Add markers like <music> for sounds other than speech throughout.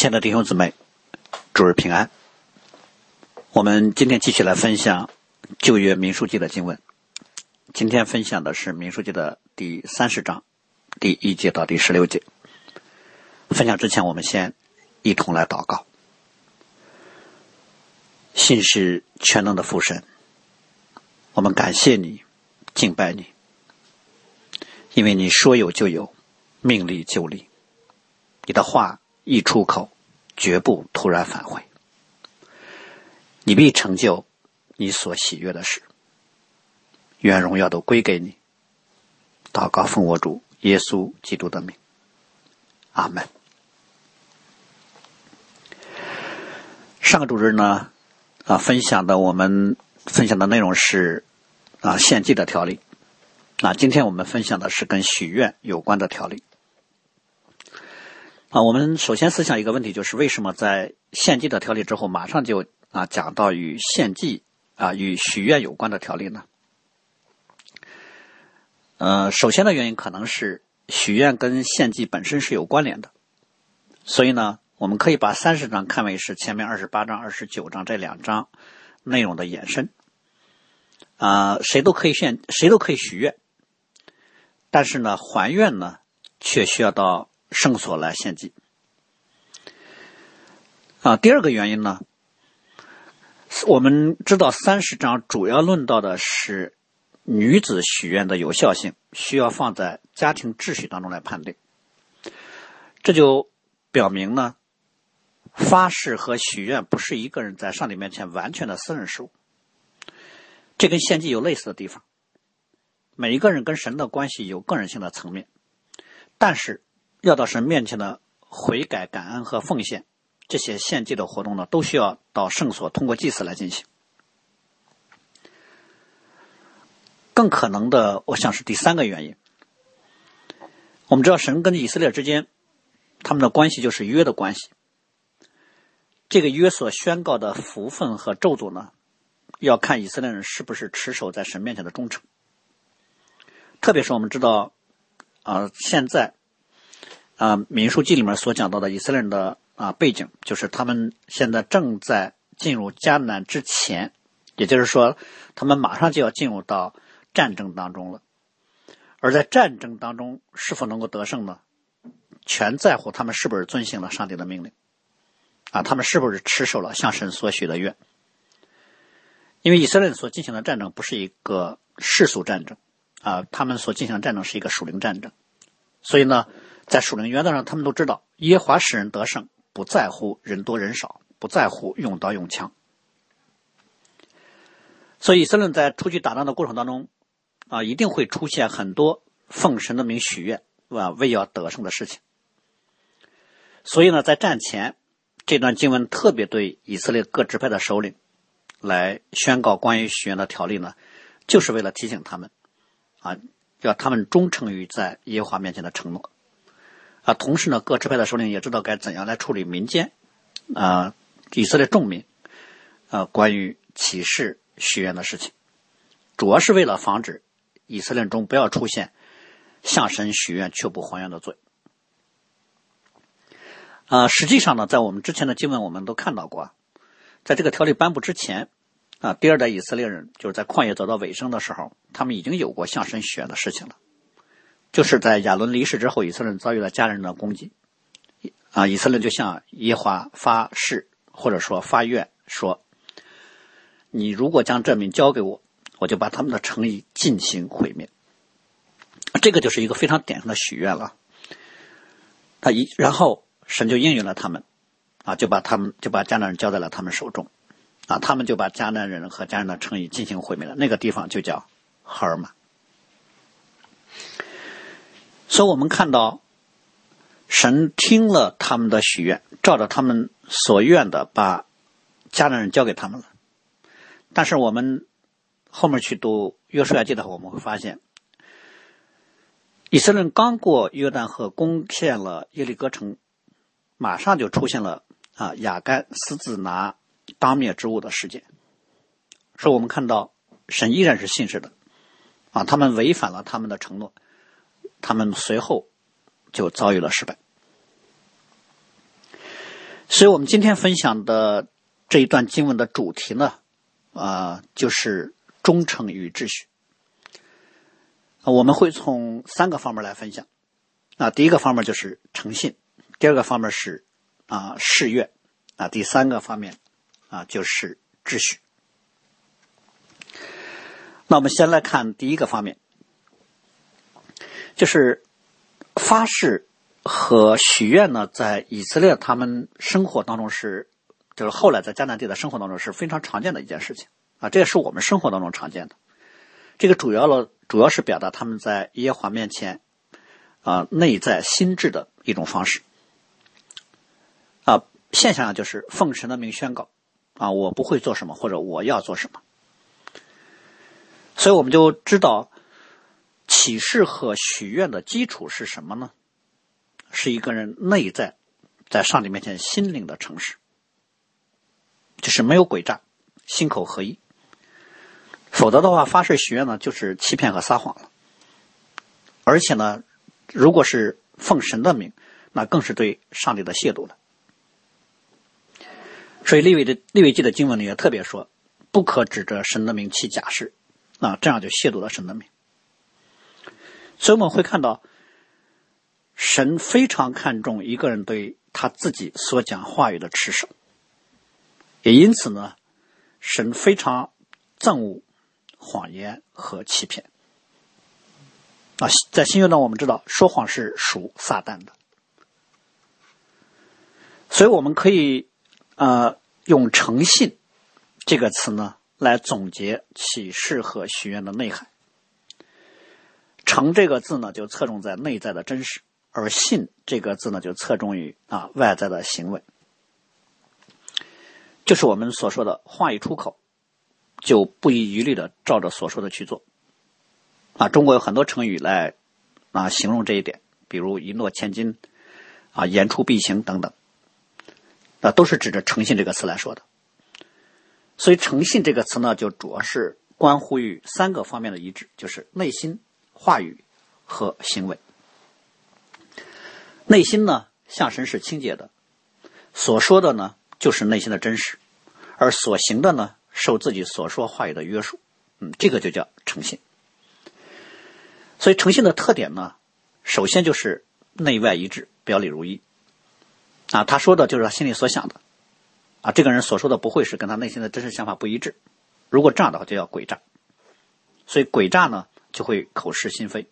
亲爱的弟兄姊妹，主日平安。我们今天继续来分享旧约民书记的经文。今天分享的是民书记的第三十章第一节到第十六节。分享之前，我们先一同来祷告。信是全能的父神，我们感谢你，敬拜你，因为你说有就有，命立就立，你的话。一出口，绝不突然返回。你必成就你所喜悦的事。愿荣耀都归给你。祷告奉我主耶稣基督的名。阿门。上个主日呢，啊，分享的我们分享的内容是啊献祭的条例。啊，今天我们分享的是跟许愿有关的条例。啊，我们首先思想一个问题，就是为什么在献祭的条例之后，马上就啊讲到与献祭啊与许愿有关的条例呢？呃，首先的原因可能是许愿跟献祭本身是有关联的，所以呢，我们可以把三十章看为是前面二十八章、二十九章这两章内容的延伸。啊，谁都可以献，谁都可以许愿，但是呢，还愿呢，却需要到。圣所来献祭啊！第二个原因呢，我们知道三十章主要论到的是女子许愿的有效性，需要放在家庭秩序当中来判定。这就表明呢，发誓和许愿不是一个人在上帝面前完全的私人事务。这跟献祭有类似的地方，每一个人跟神的关系有个人性的层面，但是。要到神面前的悔改、感恩和奉献，这些献祭的活动呢，都需要到圣所通过祭祀来进行。更可能的，我想是第三个原因。我们知道，神跟以色列之间，他们的关系就是约的关系。这个约所宣告的福分和咒诅呢，要看以色列人是不是持守在神面前的忠诚。特别是我们知道，啊，现在。啊，《民数记》里面所讲到的以色列人的啊背景，就是他们现在正在进入迦南之前，也就是说，他们马上就要进入到战争当中了。而在战争当中是否能够得胜呢？全在乎他们是不是遵行了上帝的命令，啊，他们是不是持守了向神所许的愿？因为以色列人所进行的战争不是一个世俗战争，啊，他们所进行的战争是一个属灵战争，所以呢。在属灵原则上，他们都知道耶华使人得胜，不在乎人多人少，不在乎用刀用枪。所以以色列在出去打仗的过程当中，啊，一定会出现很多奉神的名许愿，啊，为要得胜的事情。所以呢，在战前这段经文特别对以色列各支派的首领来宣告关于许愿的条例呢，就是为了提醒他们，啊，要他们忠诚于在耶和华面前的承诺。啊，同时呢，各支派的首领也知道该怎样来处理民间，啊，以色列众民，啊，关于启示许愿的事情，主要是为了防止以色列中不要出现向神许愿却不还愿的罪。啊，实际上呢，在我们之前的经文我们都看到过，在这个条例颁布之前，啊，第二代以色列人就是在旷野走到尾声的时候，他们已经有过向神许愿的事情了。就是在亚伦离世之后，以色列人遭遇了家人的攻击，啊，以色列就向耶华发誓，或者说发愿说：“你如果将这民交给我，我就把他们的诚意进行毁灭。”这个就是一个非常典型的许愿了。他一然后神就应允了他们，啊，就把他们就把迦南人交在了他们手中，啊，他们就把迦南人和迦南的诚意进行毁灭了。那个地方就叫赫尔玛。所以我们看到，神听了他们的许愿，照着他们所愿的，把迦南人交给他们了。但是我们后面去读约书亚记的话，我们会发现，以色列人刚过约旦河，攻陷了耶利哥城，马上就出现了啊亚干私自拿当灭之物的事件。所以我们看到神依然是信实的，啊，他们违反了他们的承诺。他们随后就遭遇了失败。所以我们今天分享的这一段经文的主题呢，啊，就是忠诚与秩序。我们会从三个方面来分享。啊，第一个方面就是诚信，第二个方面是啊誓愿，啊，第三个方面啊就是秩序。那我们先来看第一个方面，就是发誓。和许愿呢，在以色列他们生活当中是，就是后来在迦南地的生活当中是非常常见的一件事情啊，这也是我们生活当中常见的。这个主要了，主要是表达他们在耶和华面前啊内在心智的一种方式啊。现象就是奉神的名宣告啊，我不会做什么，或者我要做什么。所以我们就知道启示和许愿的基础是什么呢？是一个人内在在上帝面前心灵的诚实，就是没有诡诈，心口合一。否则的话，发誓许愿呢，就是欺骗和撒谎了。而且呢，如果是奉神的名，那更是对上帝的亵渎了。所以利未的利未记的经文里也特别说，不可指着神的名起假誓，啊，这样就亵渎了神的名。所以我们会看到。神非常看重一个人对他自己所讲话语的持守，也因此呢，神非常憎恶谎言和欺骗。啊，在新约中我们知道说谎是属撒旦的，所以我们可以呃用诚信这个词呢来总结启示和许愿的内涵。诚这个字呢就侧重在内在的真实。而信这个字呢，就侧重于啊外在的行为，就是我们所说的话一出口，就不遗余力的照着所说的去做。啊，中国有很多成语来啊形容这一点，比如一诺千金，啊言出必行等等，那都是指着诚信这个词来说的。所以诚信这个词呢，就主要是关乎于三个方面的一致，就是内心、话语和行为。内心呢，向神是清洁的，所说的呢，就是内心的真实，而所行的呢，受自己所说话语的约束。嗯，这个就叫诚信。所以诚信的特点呢，首先就是内外一致，表里如一。啊，他说的就是他心里所想的。啊，这个人所说的不会是跟他内心的真实想法不一致。如果这样的话，就叫诡诈。所以诡诈呢，就会口是心非。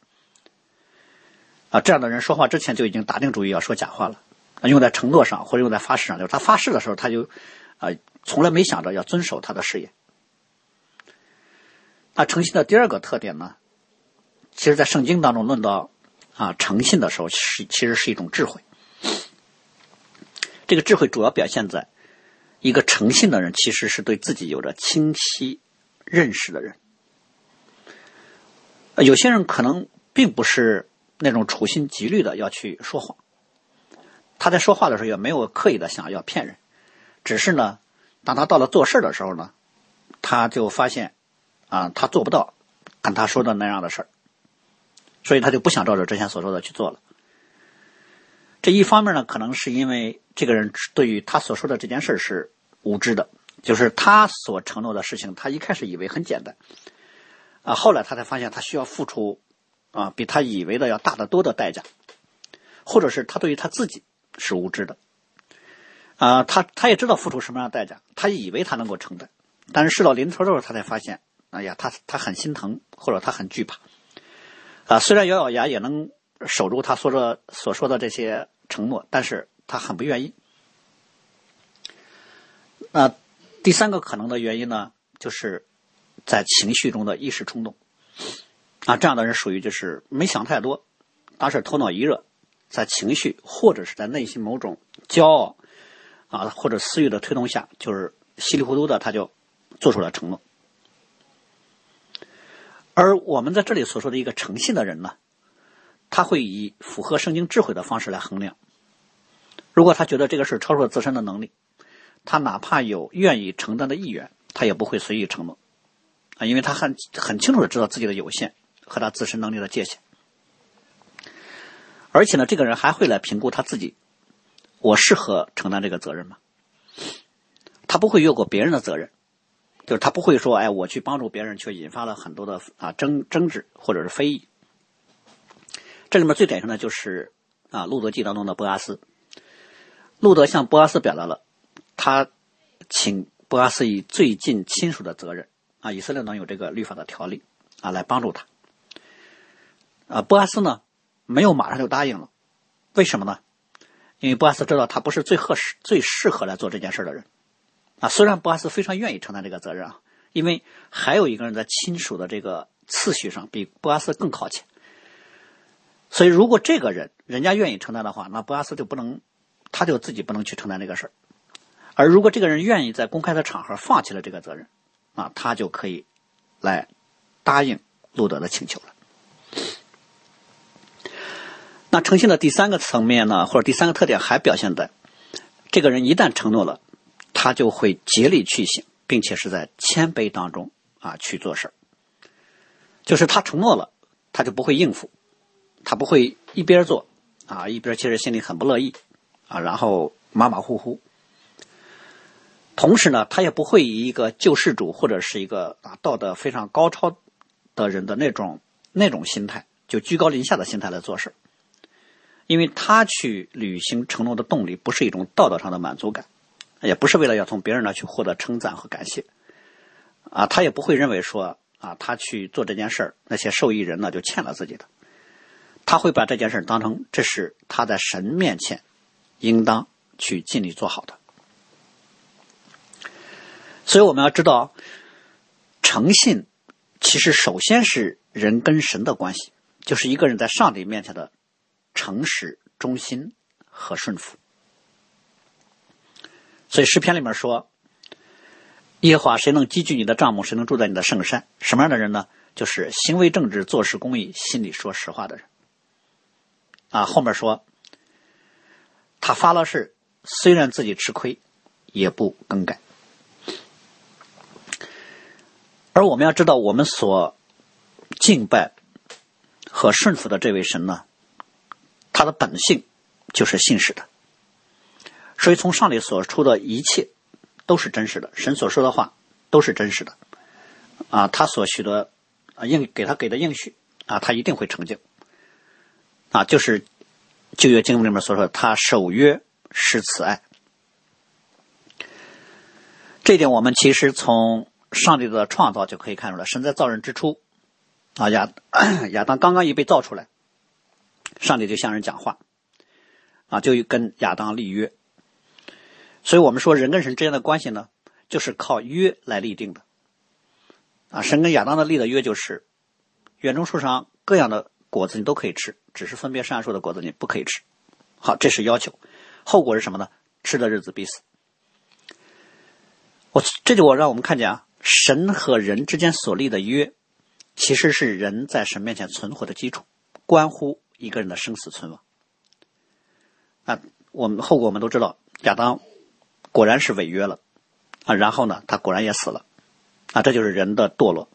啊，这样的人说话之前就已经打定主意要说假话了，用在承诺上或者用在发誓上，就是他发誓的时候他就，啊，从来没想着要遵守他的誓言。那诚信的第二个特点呢，其实，在圣经当中论到啊诚信的时候，是其实是一种智慧。这个智慧主要表现在一个诚信的人，其实是对自己有着清晰认识的人。有些人可能并不是。那种处心积虑的要去说谎，他在说话的时候也没有刻意的想要骗人，只是呢，当他到了做事的时候呢，他就发现，啊，他做不到按他说的那样的事儿，所以他就不想照着之前所说的去做了。这一方面呢，可能是因为这个人对于他所说的这件事是无知的，就是他所承诺的事情，他一开始以为很简单，啊，后来他才发现他需要付出。啊，比他以为的要大得多的代价，或者是他对于他自己是无知的，啊，他他也知道付出什么样的代价，他以为他能够承担，但是事到临头的时候，他才发现，哎呀，他他很心疼，或者他很惧怕，啊，虽然咬咬牙也能守住他说着所说的这些承诺，但是他很不愿意。那第三个可能的原因呢，就是在情绪中的一时冲动。啊，这样的人属于就是没想太多，当时头脑一热，在情绪或者是在内心某种骄傲啊或者私欲的推动下，就是稀里糊涂的他就做出了承诺。而我们在这里所说的一个诚信的人呢，他会以符合圣经智慧的方式来衡量。如果他觉得这个事超出了自身的能力，他哪怕有愿意承担的意愿，他也不会随意承诺啊，因为他很很清楚的知道自己的有限。和他自身能力的界限，而且呢，这个人还会来评估他自己我适合承担这个责任吗？他不会越过别人的责任，就是他不会说，哎，我去帮助别人，却引发了很多的啊争争执或者是非议。这里面最典型的就是啊《路德记》当中的波阿斯，路德向波阿斯表达了他请波阿斯以最近亲属的责任以色列能有这个律法的条例啊来帮助他。啊，波阿斯呢没有马上就答应了，为什么呢？因为波阿斯知道他不是最合适、最适合来做这件事的人，啊，虽然波阿斯非常愿意承担这个责任啊，因为还有一个人在亲属的这个次序上比波阿斯更靠前，所以如果这个人人家愿意承担的话，那波阿斯就不能，他就自己不能去承担这个事儿，而如果这个人愿意在公开的场合放弃了这个责任，啊，他就可以来答应路德的请求了。那诚信的第三个层面呢，或者第三个特点还表现在，这个人一旦承诺了，他就会竭力去行，并且是在谦卑当中啊去做事。就是他承诺了，他就不会应付，他不会一边做啊一边其实心里很不乐意啊，然后马马虎虎。同时呢，他也不会以一个救世主或者是一个啊道德非常高超的人的那种那种心态，就居高临下的心态来做事。因为他去履行承诺的动力不是一种道德上的满足感，也不是为了要从别人那去获得称赞和感谢，啊，他也不会认为说啊，他去做这件事儿，那些受益人呢就欠了自己的，他会把这件事当成这是他在神面前应当去尽力做好的。所以我们要知道，诚信其实首先是人跟神的关系，就是一个人在上帝面前的。诚实、忠心和顺服，所以诗篇里面说：“耶和华谁能积聚你的帐幕？谁能住在你的圣山？”什么样的人呢？就是行为正直、做事公义、心里说实话的人。啊，后面说他发了誓，虽然自己吃亏，也不更改。而我们要知道，我们所敬拜和顺服的这位神呢？他的本性就是信实的，所以从上帝所出的一切都是真实的，神所说的话都是真实的，啊，他所许的啊应给他给的应许啊，他一定会成就，啊，就是旧约经文里面所说的，他守约是慈爱，这点我们其实从上帝的创造就可以看出来，神在造人之初，啊亚 <clears throat> 亚当刚刚一被造出来。上帝就向人讲话，啊，就跟亚当立约。所以我们说人跟神之间的关系呢，就是靠约来立定的。啊，神跟亚当的立的约就是，园中树上各样的果子你都可以吃，只是分别善树的果子你不可以吃。好，这是要求。后果是什么呢？吃的日子必死。我这就我让我们看见啊，神和人之间所立的约，其实是人在神面前存活的基础，关乎。一个人的生死存亡，啊，我们后果我们都知道，亚当果然是违约了，啊，然后呢，他果然也死了，啊，这就是人的堕落。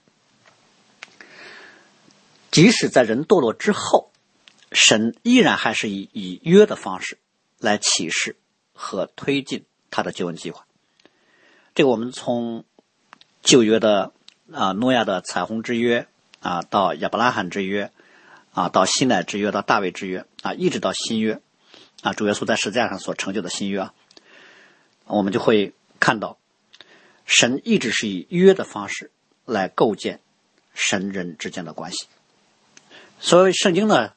即使在人堕落之后，神依然还是以以约的方式来启示和推进他的救恩计划。这个我们从旧约的啊诺亚的彩虹之约啊到亚伯拉罕之约。啊，到西乃之约，到大卫之约，啊，一直到新约，啊，主耶稣在十字架上所成就的新约啊，我们就会看到，神一直是以约的方式来构建神人之间的关系。所以圣经呢，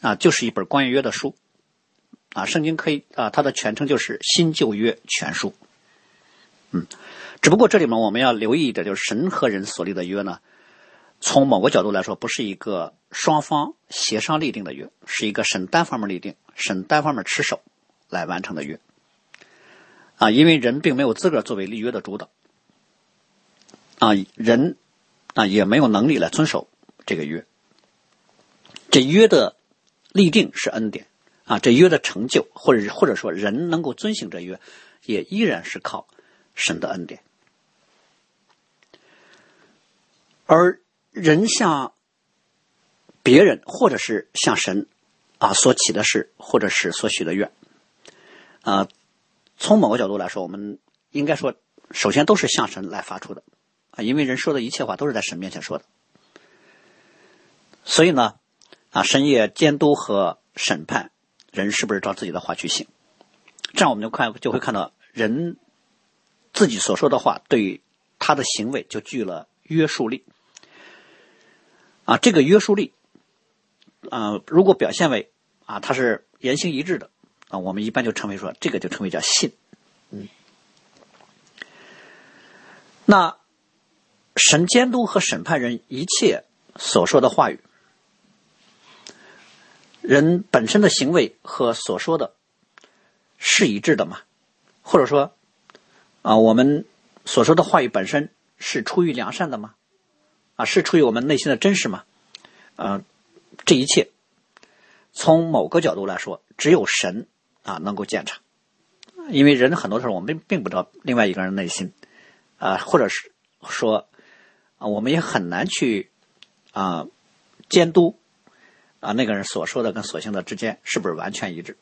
啊，就是一本关于约的书，啊，圣经可以啊，它的全称就是新旧约全书。嗯，只不过这里面我们要留意一点，就是神和人所立的约呢。从某个角度来说，不是一个双方协商立定的约，是一个神单方面立定、神单方面持守来完成的约。啊，因为人并没有资格作为立约的主导，啊，人啊也没有能力来遵守这个约。这约的立定是恩典，啊，这约的成就，或者或者说人能够遵行这约，也依然是靠神的恩典，而。人向别人，或者是向神啊所起的誓，或者是所许的愿，啊，从某个角度来说，我们应该说，首先都是向神来发出的啊，因为人说的一切话都是在神面前说的，所以呢，啊，神也监督和审判人是不是照自己的话去行，这样我们就看就会看到人自己所说的话对他的行为就具了约束力啊，这个约束力啊，如果表现为啊，它是言行一致的。啊，我们一般就称为说，这个就称为叫信，嗯。那神监督和审判人一切所说的话语，人本身的行为和所说的是一致的吗？或者说，啊，我们所说的话语本身是出于良善的吗？啊，是出于我们内心的真实吗？嗯，这一切从某个角度来说，只有神。啊，能够鉴察，因为人很多时候我们并并不知道另外一个人内心，啊，或者是说，啊，我们也很难去啊监督啊那个人所说的跟所行的之间是不是完全一致，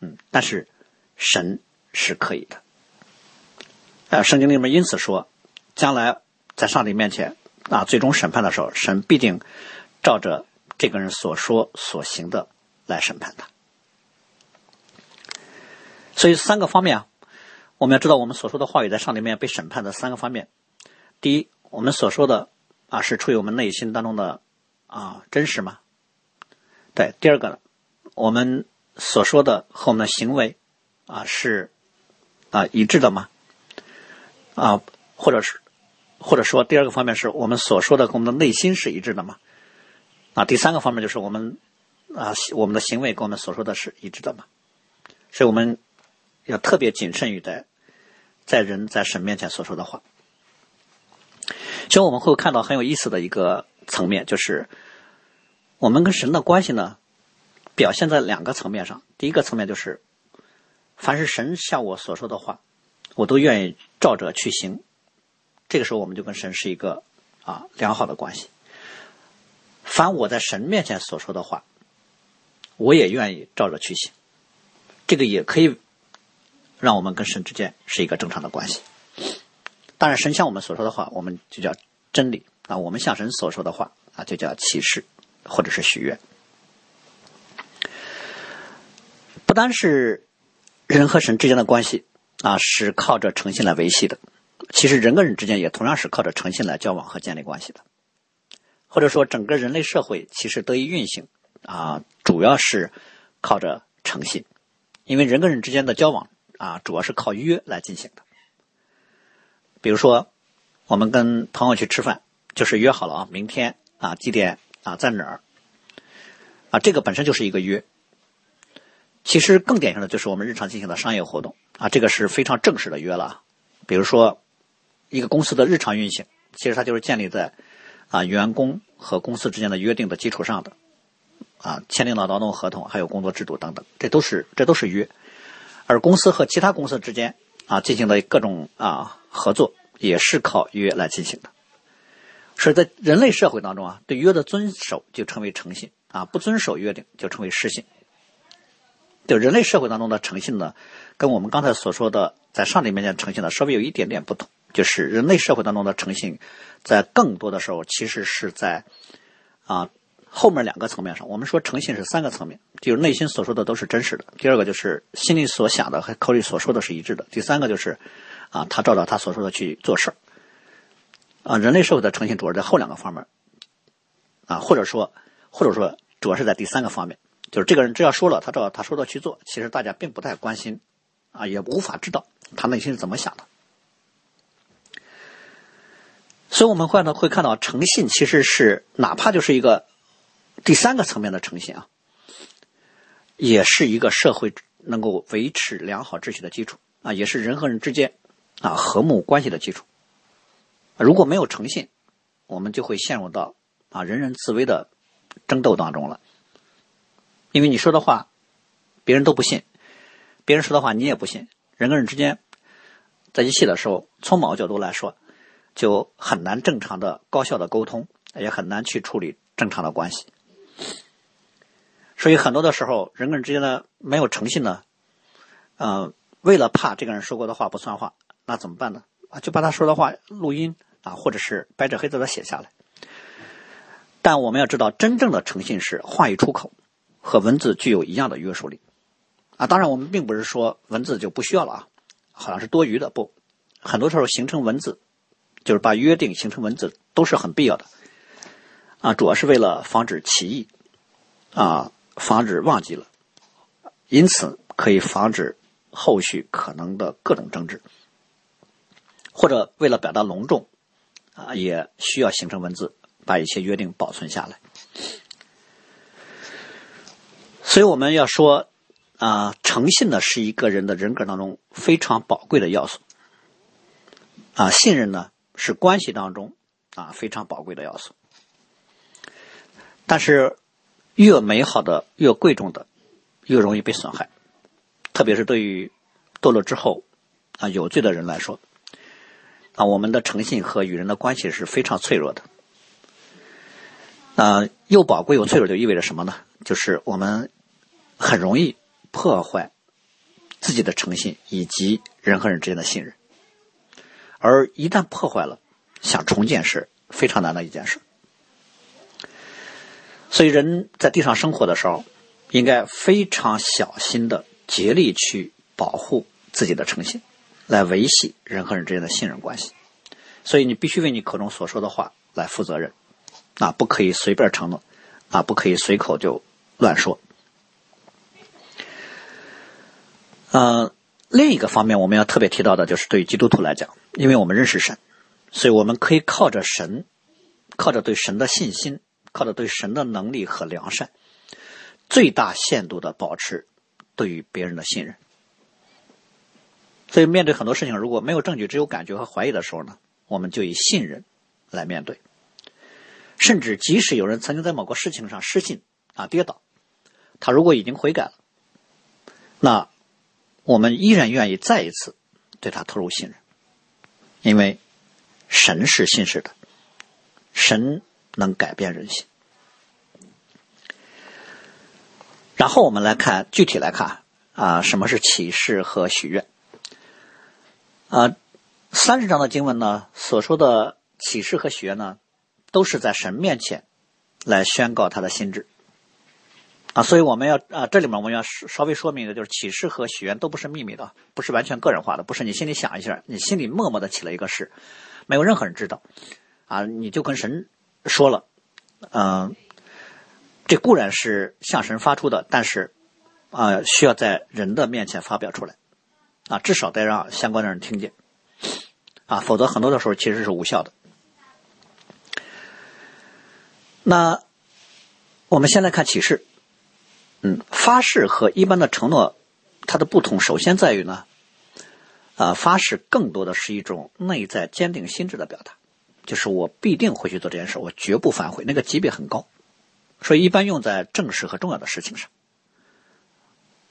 嗯，但是神是可以的，啊，圣经里面因此说，将来在上帝面前啊最终审判的时候，神必定照着这个人所说所行的来审判他。所以三个方面啊，我们要知道我们所说的话语在上帝面被审判的三个方面。第一，我们所说的啊是出于我们内心当中的啊真实吗？对。第二个呢，我们所说的和我们的行为啊是啊一致的吗？啊，或者是或者说第二个方面是我们所说的跟我们的内心是一致的吗？啊，第三个方面就是我们啊我们的行为跟我们所说的是一致的吗？所以我们。要特别谨慎于在在人在神面前所说的话。其实我们会看到很有意思的一个层面，就是我们跟神的关系呢，表现在两个层面上。第一个层面就是，凡是神向我所说的话，我都愿意照着去行。这个时候，我们就跟神是一个啊良好的关系。凡我在神面前所说的话，我也愿意照着去行。这个也可以。让我们跟神之间是一个正常的关系。当然，神向我们所说的话，我们就叫真理啊；我们向神所说的话啊，就叫启示或者是许愿。不单是人和神之间的关系啊，是靠着诚信来维系的。其实，人跟人之间也同样是靠着诚信来交往和建立关系的。或者说，整个人类社会其实得以运行啊，主要是靠着诚信，因为人跟人之间的交往。啊，主要是靠约来进行的。比如说，我们跟朋友去吃饭，就是约好了啊，明天啊几点啊在哪儿啊，这个本身就是一个约。其实更典型的就是我们日常进行的商业活动啊，这个是非常正式的约了。比如说，一个公司的日常运行，其实它就是建立在啊员工和公司之间的约定的基础上的啊，签订了劳动合同，还有工作制度等等，这都是这都是约。而公司和其他公司之间啊进行的各种啊合作，也是靠约来进行的。所以在人类社会当中啊，对约的遵守就称为诚信啊，不遵守约定就称为失信。就人类社会当中的诚信呢，跟我们刚才所说的在上帝面前诚信呢，稍微有一点点不同。就是人类社会当中的诚信，在更多的时候其实是在啊。后面两个层面上，我们说诚信是三个层面，就是内心所说的都是真实的；第二个就是心里所想的和口里所说的是一致的；第三个就是，啊，他照着他所说的去做事。啊，人类社会的诚信主要在后两个方面，啊，或者说，或者说主要是在第三个方面，就是这个人只要说了，他照他说的去做，其实大家并不太关心，啊，也无法知道他内心是怎么想的。所以我们会呢会看到，诚信其实是哪怕就是一个。第三个层面的诚信啊，也是一个社会能够维持良好秩序的基础啊，也是人和人之间啊和睦关系的基础。如果没有诚信，我们就会陷入到啊人人自危的争斗当中了。因为你说的话，别人都不信；别人说的话，你也不信。人跟人之间在一起的时候，从某个角度来说，就很难正常的、高效的沟通，也很难去处理正常的关系。所以很多的时候，人跟人之间的没有诚信呢，呃，为了怕这个人说过的话不算话，那怎么办呢？啊，就把他说的话录音啊，或者是白纸黑字的写下来。但我们要知道，真正的诚信是话一出口，和文字具有一样的约束力。啊，当然我们并不是说文字就不需要了啊，好像是多余的。不，很多时候形成文字，就是把约定形成文字都是很必要的。啊，主要是为了防止歧义，啊，防止忘记了，因此可以防止后续可能的各种争执，或者为了表达隆重，啊，也需要形成文字，把一些约定保存下来。所以我们要说，啊，诚信呢是一个人的人格当中非常宝贵的要素，啊，信任呢是关系当中啊非常宝贵的要素。但是，越美好的、越贵重的，越容易被损害。特别是对于堕落之后啊有罪的人来说，啊，我们的诚信和与人的关系是非常脆弱的。啊，又宝贵又脆弱，就意味着什么呢？就是我们很容易破坏自己的诚信以及人和人之间的信任。而一旦破坏了，想重建是非常难的一件事。所以，人在地上生活的时候，应该非常小心的竭力去保护自己的诚信，来维系人和人之间的信任关系。所以，你必须为你口中所说的话来负责任，啊，不可以随便承诺，啊，不可以随口就乱说。呃，另一个方面，我们要特别提到的就是对于基督徒来讲，因为我们认识神，所以我们可以靠着神，靠着对神的信心。靠着对神的能力和良善，最大限度的保持对于别人的信任。所以，面对很多事情，如果没有证据，只有感觉和怀疑的时候呢，我们就以信任来面对。甚至即使有人曾经在某个事情上失信啊跌倒，他如果已经悔改了，那我们依然愿意再一次对他投入信任，因为神是信实的，神。能改变人心。然后我们来看具体来看啊，什么是启示和许愿？啊，三十章的经文呢，所说的启示和许愿呢，都是在神面前来宣告他的心智啊。所以我们要啊，这里面我们要稍微说明的就是启示和许愿都不是秘密的，不是完全个人化的，不是你心里想一下，你心里默默的起了一个誓，没有任何人知道啊，你就跟神。说了，嗯，这固然是向神发出的，但是啊，需要在人的面前发表出来，啊，至少得让相关的人听见，啊，否则很多的时候其实是无效的。那我们先来看启示，嗯，发誓和一般的承诺，它的不同首先在于呢，啊，发誓更多的是一种内在坚定心智的表达。就是我必定会去做这件事，我绝不反悔。那个级别很高，所以一般用在正式和重要的事情上。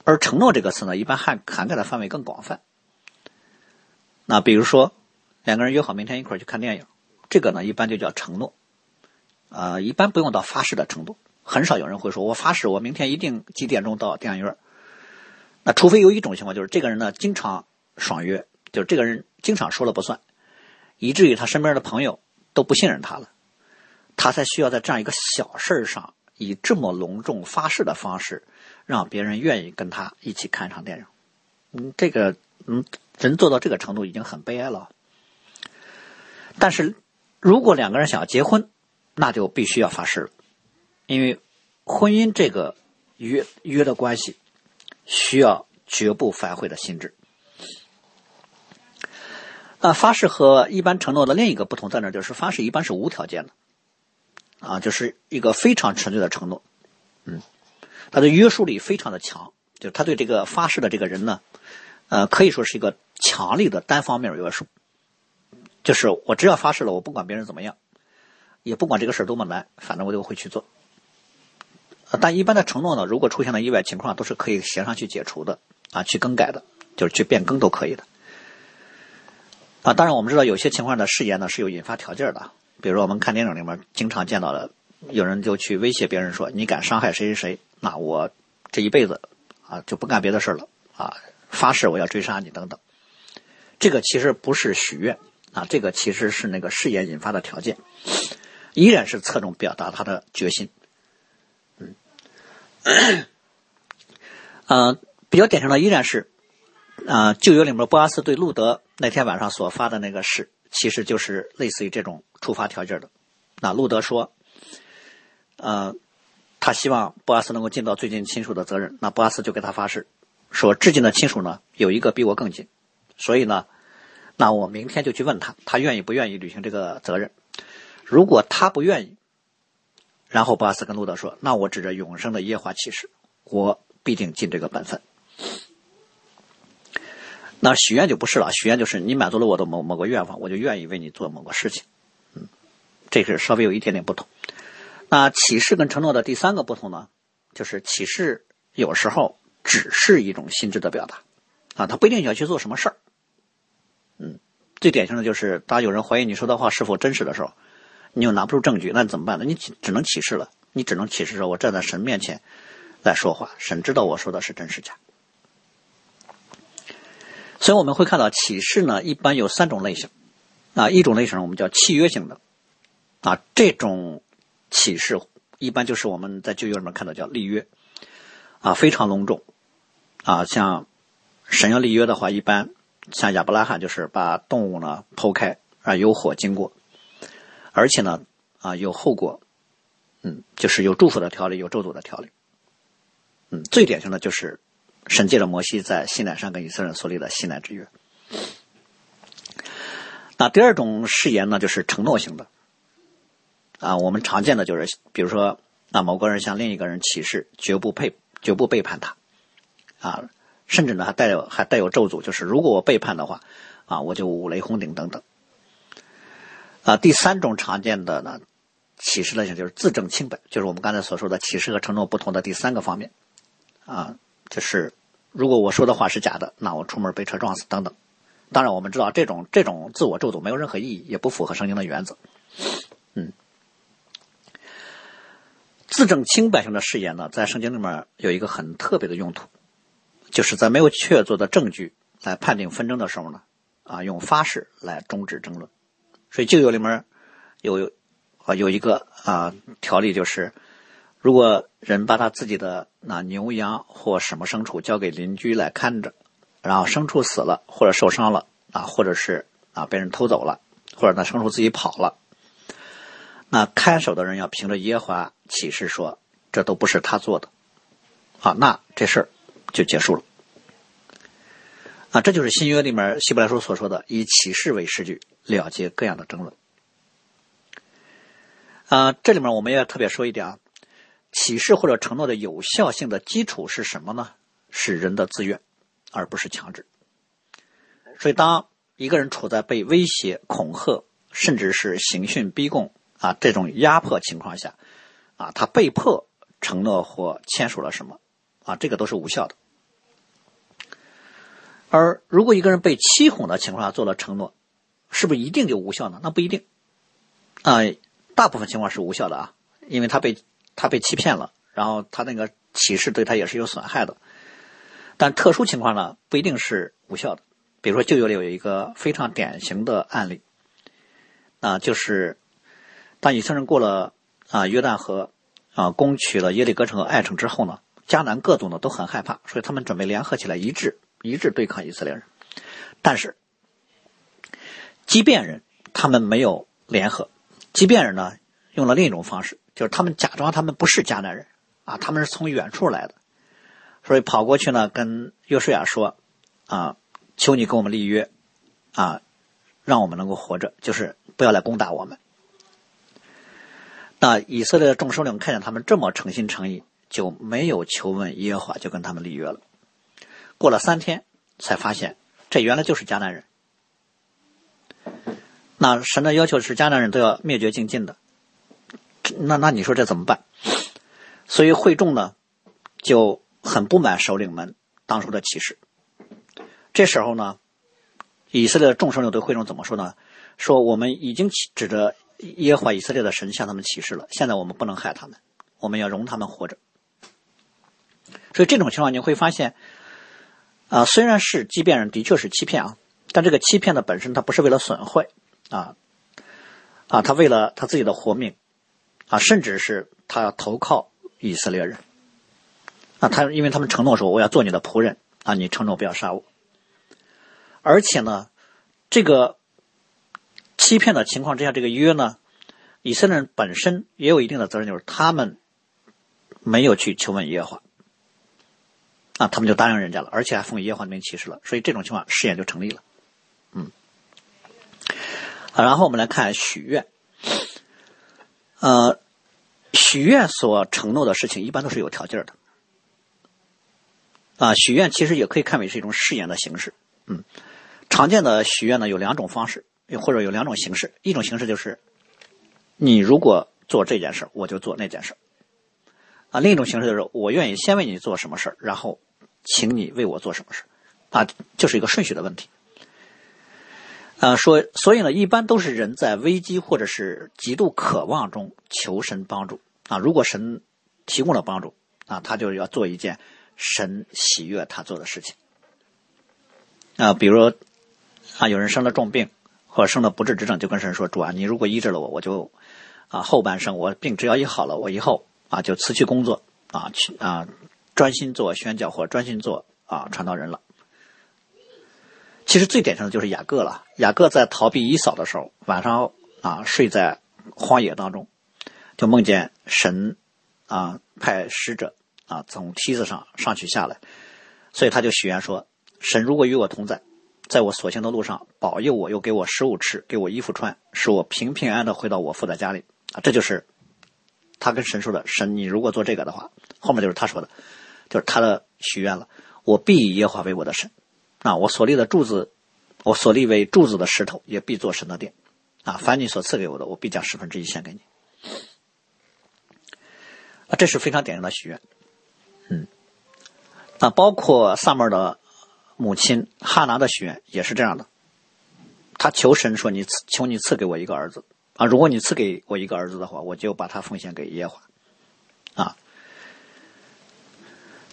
而承诺这个词呢，一般涵涵盖的范围更广泛。那比如说，两个人约好明天一块去看电影，这个呢一般就叫承诺。啊，一般不用到发誓的程度，很少有人会说我发誓我明天一定几点钟到电影院。那除非有一种情况，就是这个人呢经常爽约，就是这个人经常说了不算，以至于他身边的朋友。都不信任他了，他才需要在这样一个小事上以这么隆重发誓的方式，让别人愿意跟他一起看一场电影。嗯，这个嗯，人做到这个程度已经很悲哀了。但是如果两个人想要结婚，那就必须要发誓了，因为婚姻这个约约的关系需要绝不反悔的心智。那发誓和一般承诺的另一个不同在哪？就是发誓一般是无条件的，啊，就是一个非常纯粹的承诺，嗯，它的约束力非常的强，就是他对这个发誓的这个人呢，呃，可以说是一个强力的单方面约束，就是我只要发誓了，我不管别人怎么样，也不管这个事儿多么难，反正我就会去做。但一般的承诺呢，如果出现了意外情况，都是可以协商去解除的，啊，去更改的，就是去变更都可以的。啊，当然我们知道有些情况的誓言呢是有引发条件的，比如说我们看电影里面经常见到的，有人就去威胁别人说：“你敢伤害谁谁谁，那我这一辈子啊就不干别的事了啊，发誓我要追杀你等等。这个其实不是许愿啊，这个其实是那个誓言引发的条件，依然是侧重表达他的决心。嗯，<coughs> 比较典型的依然是啊，旧约里面波阿斯对路德那天晚上所发的那个誓，其实就是类似于这种触发条件的。那路德说，呃，他希望波阿斯能够尽到最近亲属的责任。那波阿斯就给他发誓，说至近的亲属呢，有一个比我更近。所以呢，那我明天就去问他，他愿意不愿意履行这个责任？如果他不愿意，然后巴斯跟路德说：“那我指着永生的耶华起誓，我必定尽这个本分。”那许愿就不是了，许愿就是你满足了我的某某个愿望，我就愿意为你做某个事情。嗯，这是稍微有一点点不同。那启示跟承诺的第三个不同呢，就是启示有时候只是一种心智的表达，啊，他不一定要去做什么事儿。嗯，最典型的就是，当有人怀疑你说的话是否真实的时候，你又拿不出证据，那怎么办呢？你只能启示了，你只能启示说，我站在神面前来说话，神知道我说的是真是假。所以我们会看到启示呢，一般有三种类型啊，一种类型我们叫契约性的啊，这种启示一般就是我们在旧约里面看到叫立约啊，非常隆重啊，像神要立约的话，一般。像亚伯拉罕就是把动物呢剖开啊，有火经过，而且呢啊有后果，嗯，就是有祝福的条例，有咒诅的条例，嗯，最典型的就是神借着摩西在西奈山跟以色列人所立的西奈之约。那第二种誓言呢，就是承诺型的啊，我们常见的就是，比如说啊，某个人向另一个人起誓，绝不背，绝不背叛他啊。甚至呢，还带有还带有咒诅，就是如果我背叛的话，啊，我就五雷轰顶等等。啊，第三种常见的呢，启示类型就是自证清白，就是我们刚才所说的启示和承诺不同的第三个方面。啊，就是如果我说的话是假的，那我出门被车撞死等等。当然，我们知道这种这种自我咒诅没有任何意义，也不符合圣经的原则。嗯，自证清白型的誓言呢，在圣经里面有一个很特别的用途。就是在没有确凿的证据来判定纷争的时候呢，啊，用发誓来终止争论。所以旧约里面有啊有一个啊条例，就是如果人把他自己的那牛羊或什么牲畜交给邻居来看着，然后牲畜死了或者受伤了啊，或者是啊被人偷走了，或者那牲畜自己跑了，那看守的人要凭着耶和华启示说，这都不是他做的，好，那这事儿。就结束了啊！这就是新约里面希伯来书所说的“以启示为实据，了结各样的争论”。啊，这里面我们要特别说一点啊，启示或者承诺的有效性的基础是什么呢？是人的自愿，而不是强制。所以，当一个人处在被威胁、恐吓，甚至是刑讯逼供啊这种压迫情况下，啊，他被迫承诺或签署了什么？啊，这个都是无效的。而如果一个人被欺哄的情况下做了承诺，是不是一定就无效呢？那不一定。啊，大部分情况是无效的啊，因为他被他被欺骗了，然后他那个启示对他也是有损害的。但特殊情况呢，不一定是无效的。比如说旧约里有一个非常典型的案例，啊，就是当以色列人过了啊约旦河啊攻取了耶利哥城和爱城之后呢。迦南各族呢都很害怕，所以他们准备联合起来一致一致对抗以色列人。但是，基遍人他们没有联合，基遍人呢用了另一种方式，就是他们假装他们不是迦南人啊，他们是从远处来的，所以跑过去呢跟约书亚说啊，求你跟我们立约啊，让我们能够活着，就是不要来攻打我们。那以色列的众首领看见他们这么诚心诚意。就没有求问耶和华，就跟他们立约了。过了三天，才发现这原来就是迦南人。那神的要求是迦南人都要灭绝净尽的。那那你说这怎么办？所以会众呢就很不满首领们当初的启示。这时候呢，以色列的众首领对会众怎么说呢？说我们已经指着耶和华以色列的神向他们启示了，现在我们不能害他们，我们要容他们活着。所以这种情况你会发现，啊，虽然是即便人的确是欺骗啊，但这个欺骗的本身它不是为了损坏啊，啊，他为了他自己的活命啊，甚至是他要投靠以色列人啊，他因为他们承诺说我要做你的仆人啊，你承诺不要杀我，而且呢，这个欺骗的情况之下，这个约呢，以色列人本身也有一定的责任，就是他们没有去求问耶和华。啊，他们就答应人家了，而且还奉耶和华的名起誓了，所以这种情况誓言就成立了。嗯，然后我们来看许愿。呃，许愿所承诺的事情一般都是有条件的。啊，许愿其实也可以看为是一种誓言的形式。嗯，常见的许愿呢有两种方式，或者有两种形式。一种形式就是，你如果做这件事我就做那件事啊，另一种形式就是我愿意先为你做什么事然后。请你为我做什么事啊？就是一个顺序的问题。啊，说，所以呢，一般都是人在危机或者是极度渴望中求神帮助啊。如果神提供了帮助啊，他就要做一件神喜悦他做的事情啊。比如啊，有人生了重病或者生了不治之症，就跟神说：“主啊，你如果医治了我，我就啊后半生我病只要医好了，我以后啊就辞去工作啊去啊。”专心做宣教或专心做啊传道人了。其实最典型的就是雅各了。雅各在逃避伊扫的时候，晚上啊睡在荒野当中，就梦见神啊派使者啊从梯子上上去下来，所以他就许愿说：神如果与我同在，在我所行的路上保佑我，又给我食物吃，给我衣服穿，使我平平安安的回到我父的家里啊。这就是他跟神说的：神，你如果做这个的话，后面就是他说的。就是他的许愿了，我必以耶和华为我的神，啊，我所立的柱子，我所立为柱子的石头也必做神的殿，啊，凡你所赐给我的，我必将十分之一献给你，啊，这是非常典型的许愿，嗯，啊，包括萨母的母亲哈拿的许愿也是这样的，他求神说你赐，求你赐给我一个儿子，啊，如果你赐给我一个儿子的话，我就把他奉献给耶和华，啊。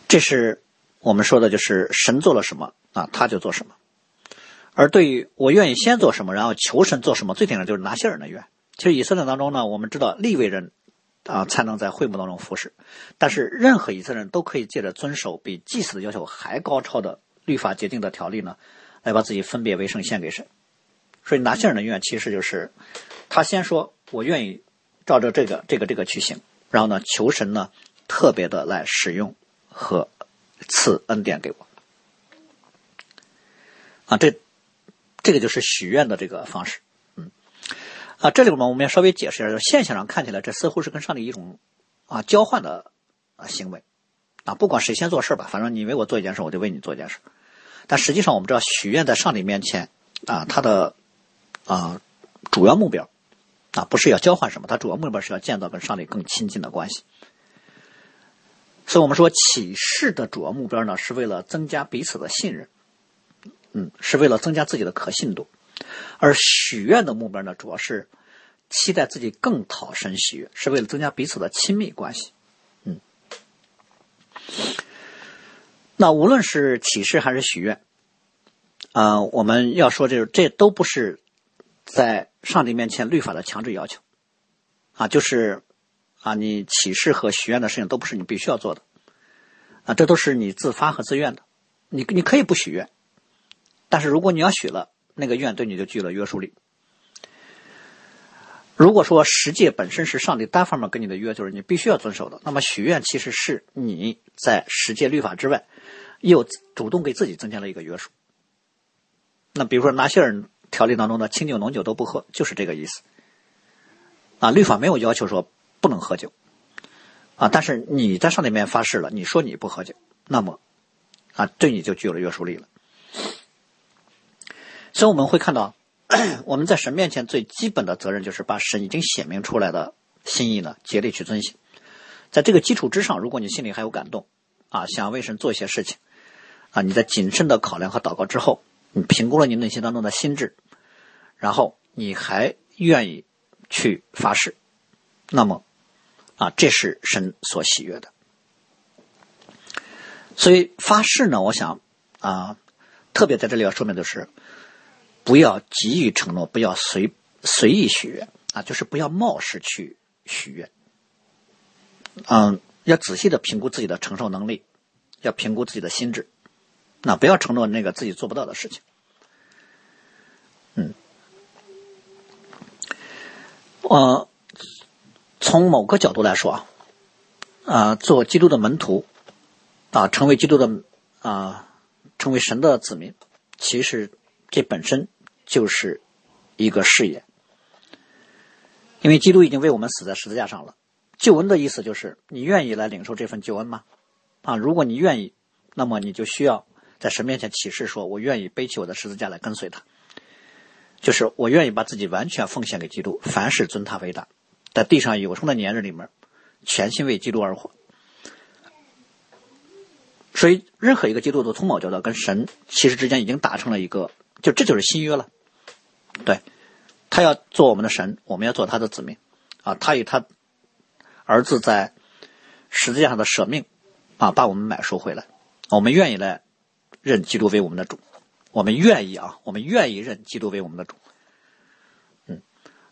这是我们说的，就是神做了什么啊，他就做什么。而对于我愿意先做什么，然后求神做什么，最典型就是拿些人的愿。其实以色列当中呢，我们知道立位人啊才能在会幕当中服侍，但是任何以色列人都可以借着遵守比祭祀的要求还高超的律法决定的条例呢，来把自己分别为圣献给神。所以拿些人的愿，其实就是他先说我愿意照着这个这个这个去行，然后呢求神呢特别的来使用。和赐恩典给我啊，这这个就是许愿的这个方式，嗯啊，这里我们我们要稍微解释一下，现象上看起来这似乎是跟上帝一种啊交换的啊行为啊，不管谁先做事吧，反正你为我做一件事，我就为你做一件事。但实际上我们知道，许愿在上帝面前啊，它的啊主要目标啊不是要交换什么，它主要目标是要建造跟上帝更亲近的关系。所以我们说，启示的主要目标呢，是为了增加彼此的信任，嗯，是为了增加自己的可信度；而许愿的目标呢，主要是期待自己更讨神喜悦，是为了增加彼此的亲密关系，嗯。那无论是启示还是许愿，啊，我们要说，这这都不是在上帝面前律法的强制要求，啊，就是。啊，你启示和许愿的事情都不是你必须要做的，啊，这都是你自发和自愿的。你你可以不许愿，但是如果你要许了，那个愿对你就具有了约束力。如果说十诫本身是上帝单方面给你的约，就是你必须要遵守的，那么许愿其实是你在十诫律法之外，又主动给自己增加了一个约束。那比如说拿些人条例当中的清酒浓酒都不喝，就是这个意思。啊，律法没有要求说。不能喝酒，啊！但是你在上帝面发誓了，你说你不喝酒，那么，啊，对你就具有了约束力了。所以我们会看到，我们在神面前最基本的责任就是把神已经显明出来的心意呢，竭力去遵行。在这个基础之上，如果你心里还有感动，啊，想为神做一些事情，啊，你在谨慎的考量和祷告之后，你评估了你内心当中的心智，然后你还愿意去发誓，那么。啊，这是神所喜悦的。所以发誓呢，我想啊，特别在这里要说明的是，不要急于承诺，不要随随意许愿啊，就是不要冒失去许愿。嗯，要仔细的评估自己的承受能力，要评估自己的心智，那不要承诺那个自己做不到的事情。嗯，我从某个角度来说啊，啊，做基督的门徒啊，成为基督的啊，成为神的子民，其实这本身就是一个事业，因为基督已经为我们死在十字架上了。救恩的意思就是，你愿意来领受这份救恩吗？啊，如果你愿意，那么你就需要在神面前起誓说：“我愿意背起我的十字架来跟随他。”就是我愿意把自己完全奉献给基督，凡事尊他为大，在地上有生的年日里面，全心为基督而活。所以，任何一个基督徒从某角度跟神其实之间已经达成了一个，就这就是新约了。对，他要做我们的神，我们要做他的子民。啊，他与他。儿子在十字架上的舍命，啊，把我们买赎回来。我们愿意来认基督为我们的主，我们愿意啊，我们愿意认基督为我们的主。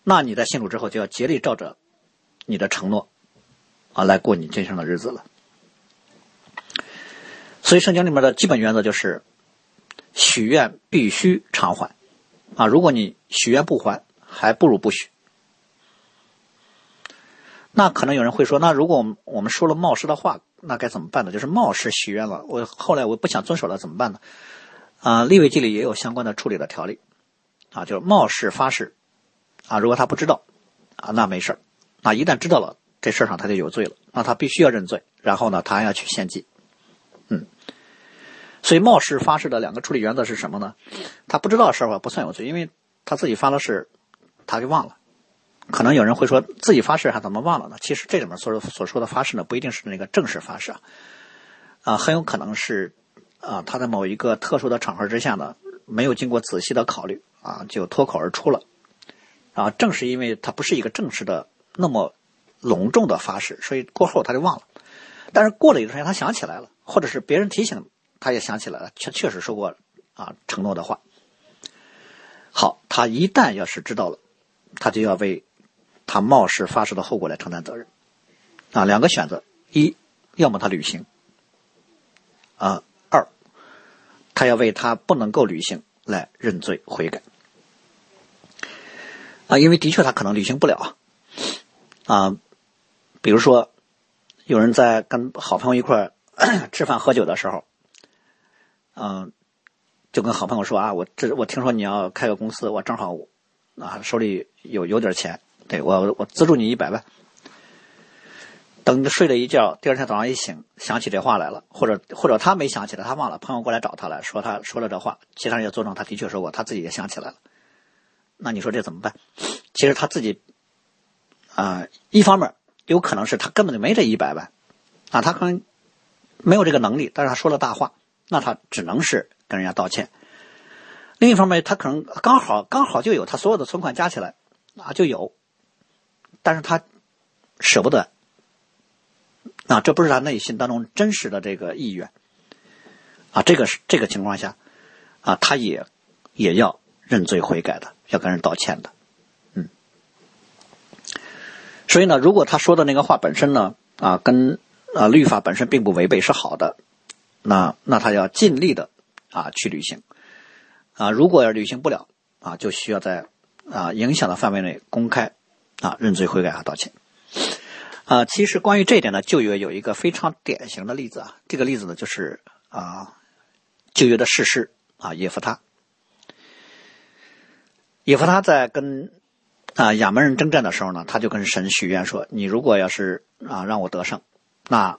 那你在信主之后就要竭力照着你的承诺啊来过你今生的日子了。所以圣经里面的基本原则就是，许愿必须偿还啊。如果你许愿不还，还不如不许。那可能有人会说，那如果我们我们说了冒失的话，那该怎么办呢？就是冒失许愿了，我后来我不想遵守了，怎么办呢？啊，立位记里也有相关的处理的条例，啊，就是冒失发誓，啊，如果他不知道，啊，那没事儿，啊，一旦知道了，这事儿上他就有罪了，那他必须要认罪，然后呢，他还要去献祭，嗯，所以冒失发誓的两个处理原则是什么呢？他不知道的事儿不算有罪，因为他自己发了誓，他就忘了。可能有人会说自己发誓还怎么忘了呢？其实这里面所所说的发誓呢，不一定是那个正式发誓啊，啊，很有可能是啊，他在某一个特殊的场合之下呢，没有经过仔细的考虑啊，就脱口而出了啊。正是因为他不是一个正式的那么隆重的发誓，所以过后他就忘了。但是过了一段时间，他想起来了，或者是别人提醒，他也想起来了，确确实说过啊承诺的话。好，他一旦要是知道了，他就要为。他冒失发誓的后果来承担责任，啊，两个选择：一，要么他履行；啊，二，他要为他不能够履行来认罪悔改。啊，因为的确他可能履行不了啊，比如说有人在跟好朋友一块 <clears throat> 吃饭喝酒的时候，嗯，就跟好朋友说啊，我这我听说你要开个公司，我正好啊手里有有点钱。对我，我资助你一百万。等睡了一觉，第二天早上一醒，想起这话来了，或者或者他没想起来，他忘了，朋友过来找他了，说他说了这话，其他人也作证，他的确说过，他自己也想起来了。那你说这怎么办？其实他自己啊，一方面有可能是他根本就没这一百万啊，他可能没有这个能力，但是他说了大话，那他只能是跟人家道歉。另一方面，他可能刚好刚好就有他所有的存款加起来啊就有。但是他舍不得啊，这不是他内心当中真实的这个意愿啊。这个是这个情况下啊，他也也要认罪悔改的，要跟人道歉的，嗯。所以呢，如果他说的那个话本身呢啊，跟啊律法本身并不违背，是好的，那那他要尽力的啊去履行啊。如果要履行不了啊，就需要在啊影响的范围内公开。啊，认罪悔改和道歉。啊，其实关于这一点呢，旧约有一个非常典型的例子啊。这个例子呢，就是啊，旧约的事师啊，耶夫他。以弗他在跟啊亚门人征战的时候呢，他就跟神许愿说：“你如果要是啊让我得胜，那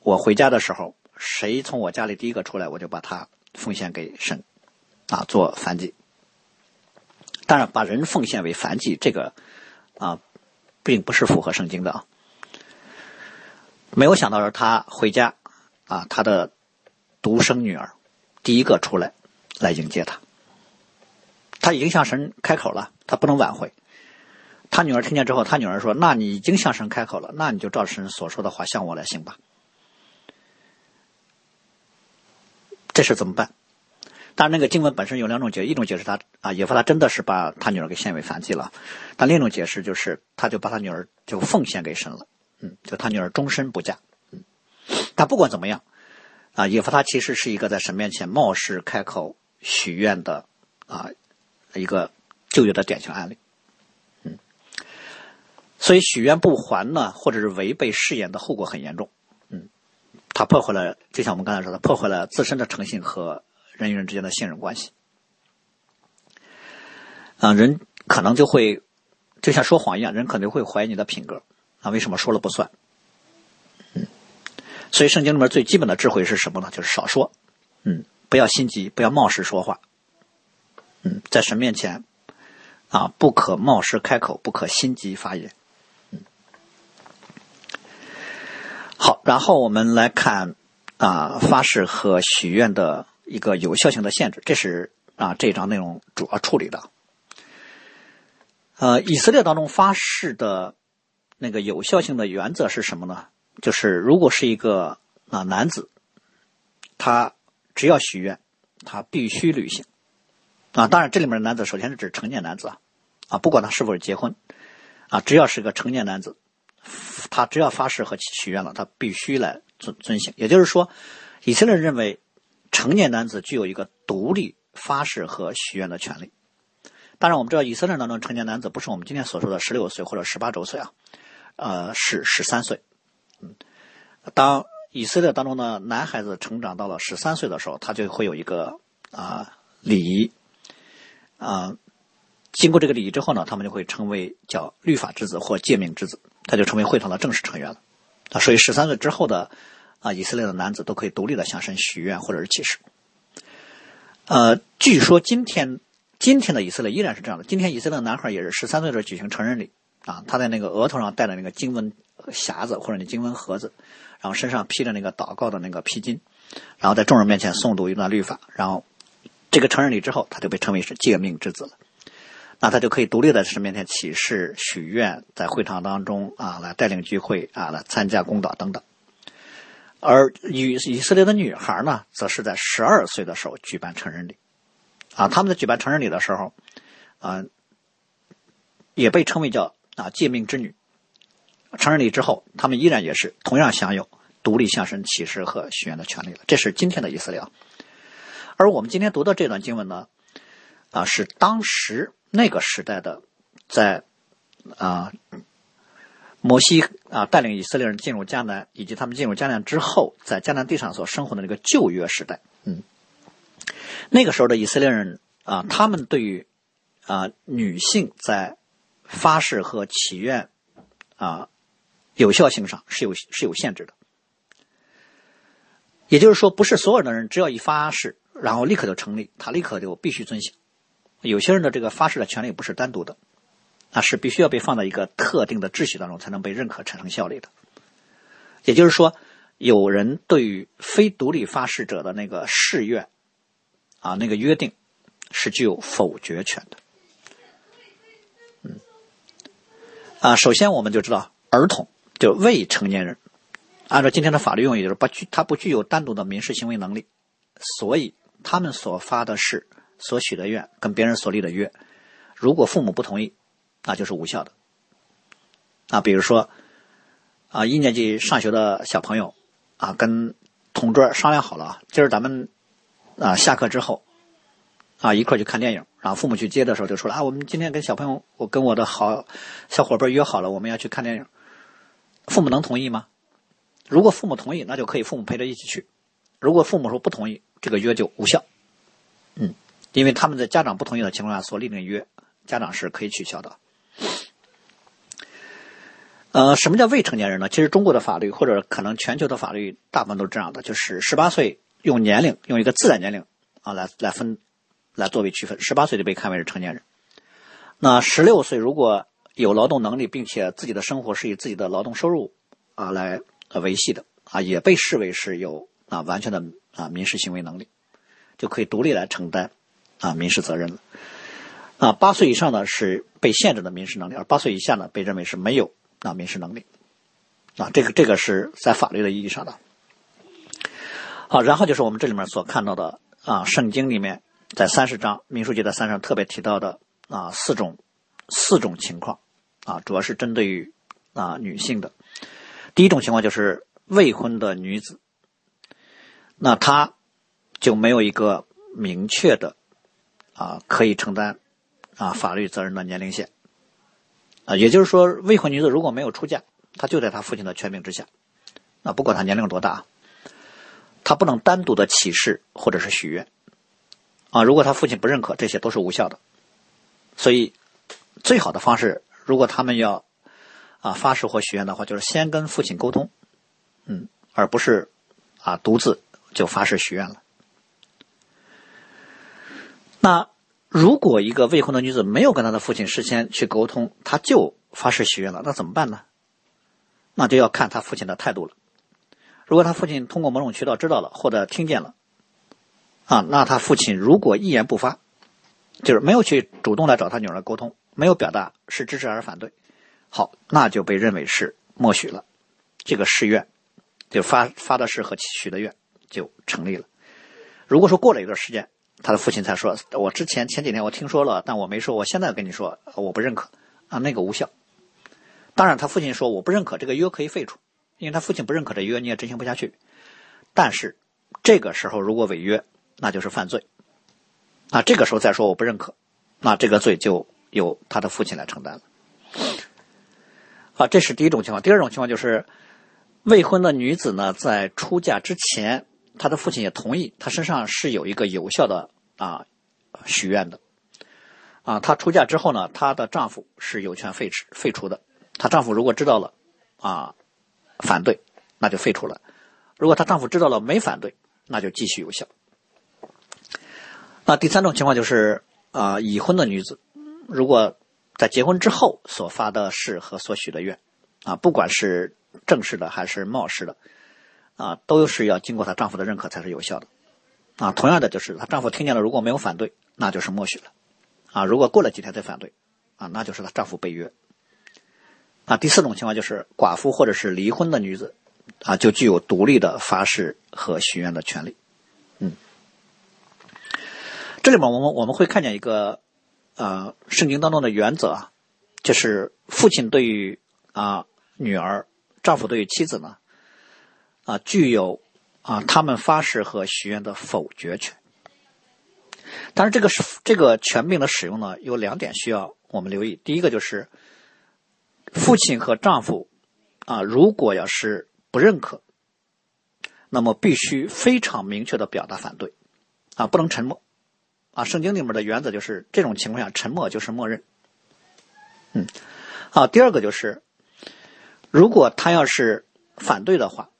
我回家的时候，谁从我家里第一个出来，我就把他奉献给神啊，做燔祭。当然，把人奉献为燔祭，这个。”啊，并不是符合圣经的啊！没有想到是他回家啊，他的独生女儿第一个出来来迎接他。他已经向神开口了，他不能挽回。他女儿听见之后，他女儿说：“那你已经向神开口了，那你就照神所说的话向我来行吧。”这事怎么办？当然，那个经文本身有两种解，一种解释他啊，耶夫他真的是把他女儿给献为燔祭了；但另一种解释就是，他就把他女儿就奉献给神了，嗯，就他女儿终身不嫁，嗯。但不管怎么样，啊，耶夫他其实是一个在神面前冒失开口许愿的啊一个就业的典型案例，嗯。所以许愿不还呢，或者是违背誓言的后果很严重，嗯，他破坏了，就像我们刚才说的，破坏了自身的诚信和。人与人之间的信任关系，啊，人可能就会就像说谎一样，人可能会怀疑你的品格啊，为什么说了不算？嗯，所以圣经里面最基本的智慧是什么呢？就是少说，嗯，不要心急，不要冒失说话，在神面前啊，不可冒失开口，不可心急发言，好，然后我们来看啊，发誓和许愿的。一个有效性的限制，这是啊这一章内容主要处理的。呃，以色列当中发誓的那个有效性的原则是什么呢？就是如果是一个啊男子，他只要许愿，他必须履行。啊，当然这里面的男子首先是指成年男子啊，啊不管他是否结婚，啊只要是个成年男子，他只要发誓和许愿了，他必须来遵遵行。也就是说，以色列人认为。成年男子具有一个独立发誓和许愿的权利。当然，我们知道以色列当中成年男子不是我们今天所说的十六岁或者十八周岁啊，呃，是十三岁。嗯，当以色列当中的男孩子成长到了十三岁的时候，他就会有一个啊礼仪啊。经过这个礼仪之后呢，他们就会成为叫律法之子或诫命之子，他就成为会堂的正式成员了。啊，所以十三岁之后的。啊，以色列的男子都可以独立的向神许愿或者是起誓。呃，据说今天今天的以色列依然是这样的。今天以色列的男孩也是十三岁的时候举行成人礼啊，他在那个额头上戴的那个经文匣子或者那经文盒子，然后身上披着那个祷告的那个披巾，然后在众人面前诵读一段律法，然后这个成人礼之后，他就被称为是诫命之子了。那他就可以独立在神面前起誓许愿，在会堂当中啊来带领聚会啊来参加公祷等等。而以以色列的女孩呢，则是在十二岁的时候举办成人礼，啊，他们在举办成人礼的时候，啊，也被称为叫啊诫命之女。成人礼之后，他们依然也是同样享有独立向神起誓和许愿的权利了。这是今天的以色列。而我们今天读的这段经文呢，啊，是当时那个时代的，在啊。摩西啊，带领以色列人进入迦南，以及他们进入迦南之后，在迦南地上所生活的那个旧约时代，嗯，那个时候的以色列人啊，他们对于啊女性在发誓和祈愿啊有效性上是有是有限制的。也就是说，不是所有的人只要一发誓，然后立刻就成立，他立刻就必须遵行。有些人的这个发誓的权利不是单独的。那是必须要被放在一个特定的秩序当中，才能被认可、产生效力的。也就是说，有人对于非独立发誓者的那个誓愿啊，那个约定是具有否决权的。嗯，啊，首先我们就知道，儿童就未成年人，按照今天的法律用语，就是不具他不具有单独的民事行为能力，所以他们所发的誓、所许的愿跟别人所立的约，如果父母不同意。那就是无效的。啊，比如说，啊，一年级上学的小朋友，啊，跟同桌商量好了，今儿咱们啊下课之后，啊一块去看电影。然后父母去接的时候就说了啊，我们今天跟小朋友，我跟我的好小伙伴约好了，我们要去看电影。父母能同意吗？如果父母同意，那就可以父母陪着一起去；如果父母说不同意，这个约就无效。嗯，因为他们在家长不同意的情况下所立的约，家长是可以取消的。呃，什么叫未成年人呢？其实中国的法律或者可能全球的法律大部分都是这样的，就是十八岁用年龄用一个自然年龄啊来来分，来作为区分，十八岁就被看为是成年人。那十六岁如果有劳动能力，并且自己的生活是以自己的劳动收入啊来维系的啊，也被视为是有啊完全的啊民事行为能力，就可以独立来承担啊民事责任了。啊，八岁以上呢是被限制的民事能力，而八岁以下呢被认为是没有。啊，民事能力，啊，这个这个是在法律的意义上的。好，然后就是我们这里面所看到的啊，圣经里面在三十章民数记的三章特别提到的啊四种四种情况啊，主要是针对于啊女性的。第一种情况就是未婚的女子，那他就没有一个明确的啊可以承担啊法律责任的年龄线啊，也就是说，未婚女子如果没有出嫁，她就在她父亲的权柄之下，那不管她年龄多大。他不能单独的起誓或者是许愿，啊，如果他父亲不认可，这些都是无效的。所以，最好的方式，如果他们要啊发誓或许愿的话，就是先跟父亲沟通，嗯，而不是啊独自就发誓许愿了。那如果一个未婚的女子没有跟她的父亲事先去沟通，她就发誓许愿了，那怎么办呢？那就要看她父亲的态度了。如果他父亲通过某种渠道知道了或者听见了，啊，那他父亲如果一言不发，就是没有去主动来找他女儿沟通，没有表达是支持还是反对，好，那就被认为是默许了，这个誓愿就发发的誓和许的愿就成立了。如果说过了一段时间，他的父亲才说，我之前前几天我听说了，但我没说，我现在跟你说我不认可，啊，那个无效。当然，他父亲说我不认可，这个约可以废除。因为他父亲不认可这约，你也执行不下去。但是这个时候如果违约，那就是犯罪。那这个时候再说我不认可，那这个罪就由他的父亲来承担了。啊，这是第一种情况。第二种情况就是未婚的女子呢，在出嫁之前，她的父亲也同意，她身上是有一个有效的啊许愿的。啊，她出嫁之后呢，她的丈夫是有权废止废除的。她丈夫如果知道了啊。反对，那就废除了。如果她丈夫知道了没反对，那就继续有效。那第三种情况就是啊，已婚的女子，如果在结婚之后所发的誓和所许的愿，啊，不管是正式的还是冒失的，啊，都是要经过她丈夫的认可才是有效的。啊，同样的就是她丈夫听见了，如果没有反对，那就是默许了。啊，如果过了几天再反对，啊，那就是她丈夫被约。啊，第四种情况就是寡妇或者是离婚的女子，啊，就具有独立的发誓和许愿的权利。嗯，这里面我们我们会看见一个呃圣经当中的原则啊，就是父亲对于啊女儿，丈夫对于妻子呢，啊具有啊他们发誓和许愿的否决权。但是这个是这个权柄的使用呢，有两点需要我们留意。第一个就是。父亲和丈夫，啊，如果要是不认可，那么必须非常明确的表达反对，啊，不能沉默，啊，圣经里面的原则就是这种情况下沉默就是默认，嗯，好，第二个就是，如果他要是反对的话，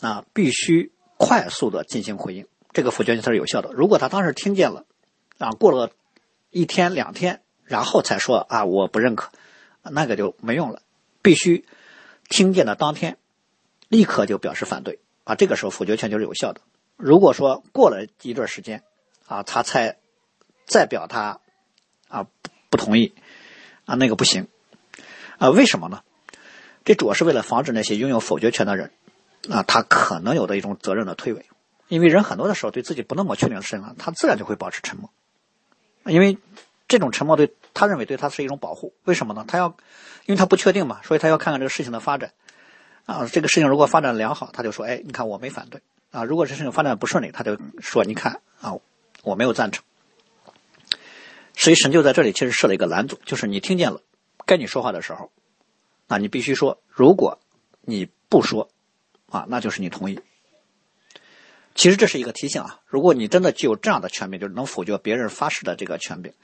啊，必须快速的进行回应，这个否决权才是有效的。如果他当时听见了，啊，过了一天两天，然后才说啊，我不认可。那个就没用了，必须听见的当天立刻就表示反对啊！这个时候否决权就是有效的。如果说过了一段时间啊，他才再表他啊不同意啊，那个不行啊？为什么呢？这主要是为了防止那些拥有否决权的人啊，他可能有的一种责任的推诿。因为人很多的时候对自己不那么确定的事情，他自然就会保持沉默，因为。这种沉默对他认为对他是一种保护，为什么呢？他要，因为他不确定嘛，所以他要看看这个事情的发展。啊，这个事情如果发展良好，他就说：“哎，你看我没反对。”啊，如果这事情发展不顺利，他就说：“你看啊，我没有赞成。”所以神就在这里其实设了一个拦阻，就是你听见了该你说话的时候，那你必须说；如果你不说，啊，那就是你同意。其实这是一个提醒啊，如果你真的具有这样的权柄，就是能否决别人发誓的这个权柄。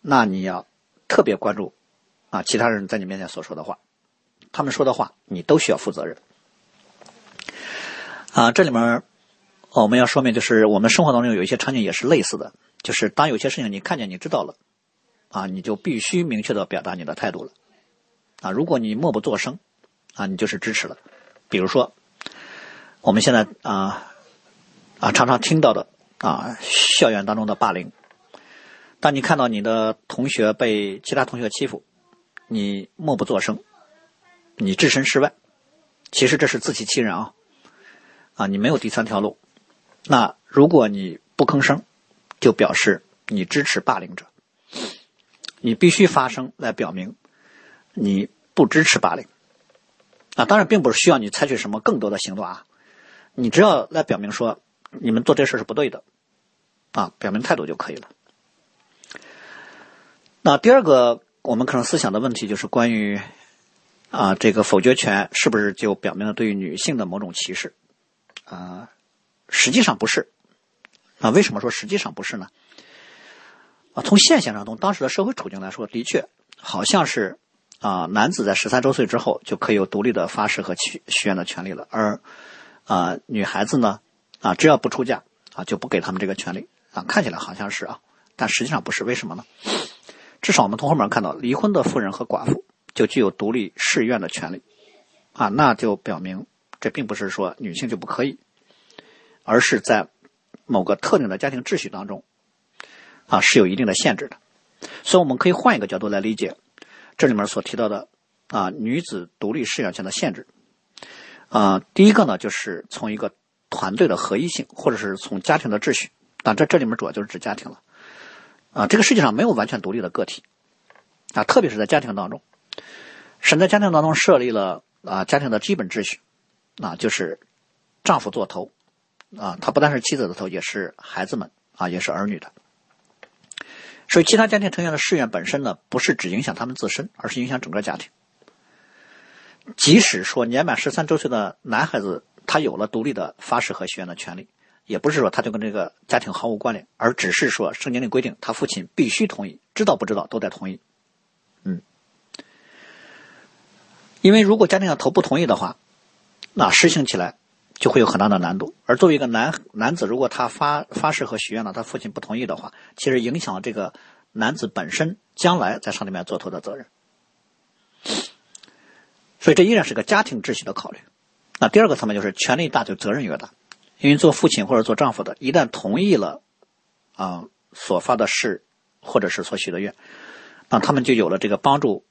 那你要特别关注啊，其他人在你面前所说的话，他们说的话，你都需要负责任啊。这里面我们要说明，就是我们生活当中有一些场景也是类似的，就是当有些事情你看见、你知道了啊，你就必须明确的表达你的态度了啊。如果你默不作声啊，你就是支持了。比如说，我们现在啊啊常常听到的啊，校园当中的霸凌。当你看到你的同学被其他同学欺负，你默不作声，你置身事外，其实这是自欺欺人啊！啊，你没有第三条路，那如果你不吭声，就表示你支持霸凌者。你必须发声来表明你不支持霸凌。啊，当然并不是需要你采取什么更多的行动啊，你只要来表明说你们做这事是不对的，啊，表明态度就可以了。那第二个我们可能思想的问题就是关于啊这个否决权是不是就表明了对于女性的某种歧视？啊，实际上不是。啊，为什么说实际上不是呢？啊，从现象上，从当时的社会处境来说，的确好像是。啊，男子在十三周岁之后就可以有独立的发誓和许许愿的权利了，而啊，女孩子呢，啊，只要不出嫁啊，就不给他们这个权利啊。看起来好像是啊，但实际上不是，为什么呢？至少我们从后面看到，离婚的妇人和寡妇就具有独立誓愿的权利啊，那就表明这并不是说女性就不可以，而是在某个特定的家庭秩序当中啊是有一定的限制的。所以我们可以换一个角度来理解。这里面所提到的啊，女子独立誓愿权的限制啊，第一个呢，就是从一个团队的合一性，或者是从家庭的秩序，但这这里面主要就是指家庭了啊。这个世界上没有完全独立的个体啊，特别是在家庭当中，神在家庭当中设立了啊家庭的基本秩序啊，就是丈夫做头啊，他不但是妻子的头，也是孩子们啊，也是儿女的。所以，其他家庭成员的誓愿本身呢，不是只影响他们自身，而是影响整个家庭。即使说年满十三周岁的男孩子，他有了独立的发誓和许愿的权利，也不是说他就跟这个家庭毫无关联，而只是说圣经里规定，他父亲必须同意，知道不知道都得同意。嗯，因为如果家庭的头不同意的话，那实行起来。就会有很大的难度。而作为一个男男子，如果他发发誓和许愿了，他父亲不同意的话，其实影响了这个男子本身将来在上帝面做头的责任。所以这依然是个家庭秩序的考虑。那第二个层面就是权力大就责任越大，因为做父亲或者做丈夫的，一旦同意了啊所发的誓或者是所许的愿，那他们就有了这个帮助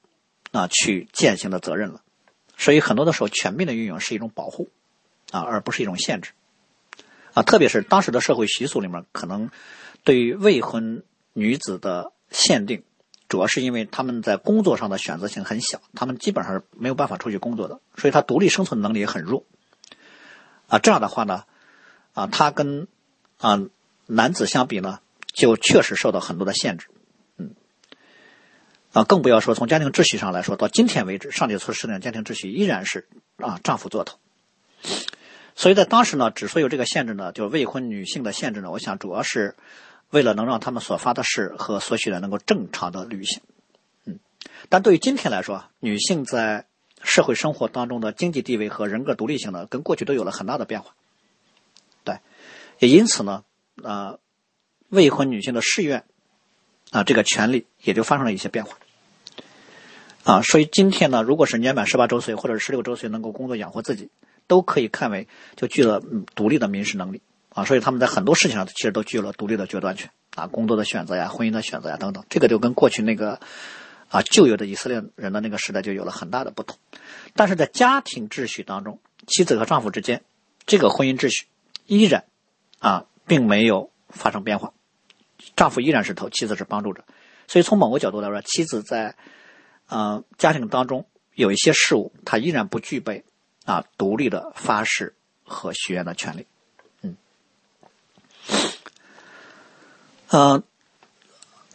啊去践行的责任了。所以很多的时候，权柄的运用是一种保护。啊，而不是一种限制，啊，特别是当时的社会习俗里面，可能对于未婚女子的限定，主要是因为他们在工作上的选择性很小，他们基本上是没有办法出去工作的，所以他独立生存能力也很弱。啊，这样的话呢，啊，他跟啊男子相比呢，就确实受到很多的限制，嗯，啊，更不要说从家庭秩序上来说，到今天为止，上帝所设定的家庭秩序依然是啊丈夫做头。所以在当时呢，之所以有这个限制呢，就是未婚女性的限制呢，我想主要是为了能让他们所发的誓和所许的能够正常的履行。嗯，但对于今天来说，女性在社会生活当中的经济地位和人格独立性呢，跟过去都有了很大的变化。对，也因此呢，啊，未婚女性的誓愿啊，这个权利也就发生了一些变化。啊，所以今天呢，如果是年满十八周岁或者十六周岁能够工作养活自己。都可以看为就具了独立的民事能力啊，所以他们在很多事情上其实都具有了独立的决断权啊，工作的选择呀、婚姻的选择呀等等，这个就跟过去那个啊旧有的以色列人的那个时代就有了很大的不同。但是在家庭秩序当中，妻子和丈夫之间这个婚姻秩序依然啊并没有发生变化，丈夫依然是头，妻子是帮助者。所以从某个角度来说，妻子在呃家庭当中有一些事物，她依然不具备。啊，独立的发誓和许愿的权利，呃，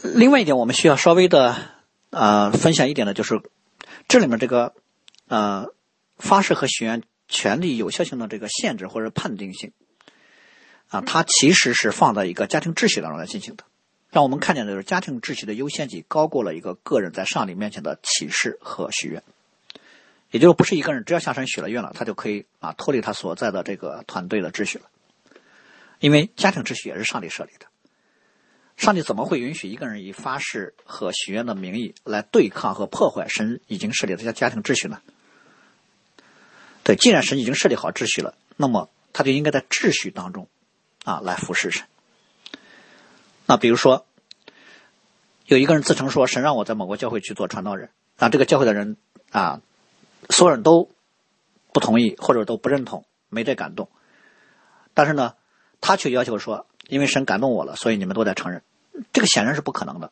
另外一点，我们需要稍微的呃分享一点的，就是这里面这个呃发誓和许愿权利有效性的这个限制或者判定性啊，它其实是放在一个家庭秩序当中来进行的，让我们看见的就是家庭秩序的优先级高过了一个个人在上帝面前的启示和许愿。也就是不是一个人，只要下山许了愿了，他就可以啊脱离他所在的这个团队的秩序了。因为家庭秩序也是上帝设立的，上帝怎么会允许一个人以发誓和许愿的名义来对抗和破坏神已经设立的家家庭秩序呢？对，既然神已经设立好秩序了，那么他就应该在秩序当中啊来服侍神。那比如说，有一个人自称说神让我在某个教会去做传道人，啊，这个教会的人啊。所有人都不同意，或者都不认同，没这感动。但是呢，他却要求说，因为神感动我了，所以你们都在承认，这个显然是不可能的。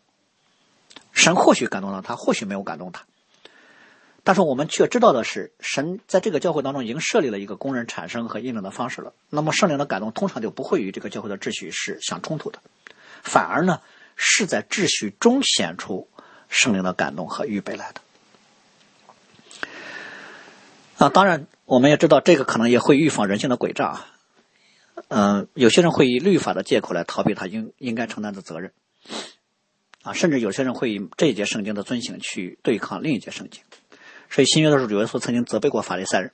神或许感动了他，或许没有感动他。但是我们却知道的是，神在这个教会当中已经设立了一个工人产生和印证的方式了。那么圣灵的感动通常就不会与这个教会的秩序是相冲突的，反而呢是在秩序中显出圣灵的感动和预备来的。啊，当然我们也知道这个可能也会预防人性的诡诈啊。嗯，有些人会以律法的借口来逃避他应应该承担的责任。啊，甚至有些人会以这一节圣经的遵行去对抗另一节圣经。所以新约的时候，主耶稣曾经责备过法利赛人，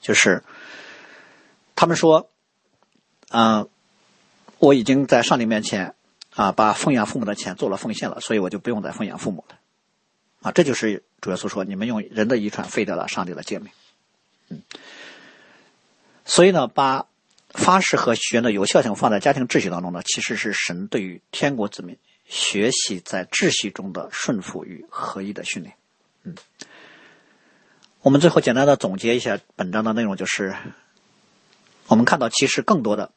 就是他们说：“啊，我已经在上帝面前啊，把奉养父母的钱做了奉献了，所以我就不用再奉养父母了。”啊，这就是主耶稣说：“你们用人的遗传废掉了上帝的诫命。”嗯，所以呢，把发誓和许愿的有效性放在家庭秩序当中呢，其实是神对于天国子民学习在秩序中的顺服与合一的训练。嗯。我们最后简单的总结一下本章的内容，就是我们看到，其实更多的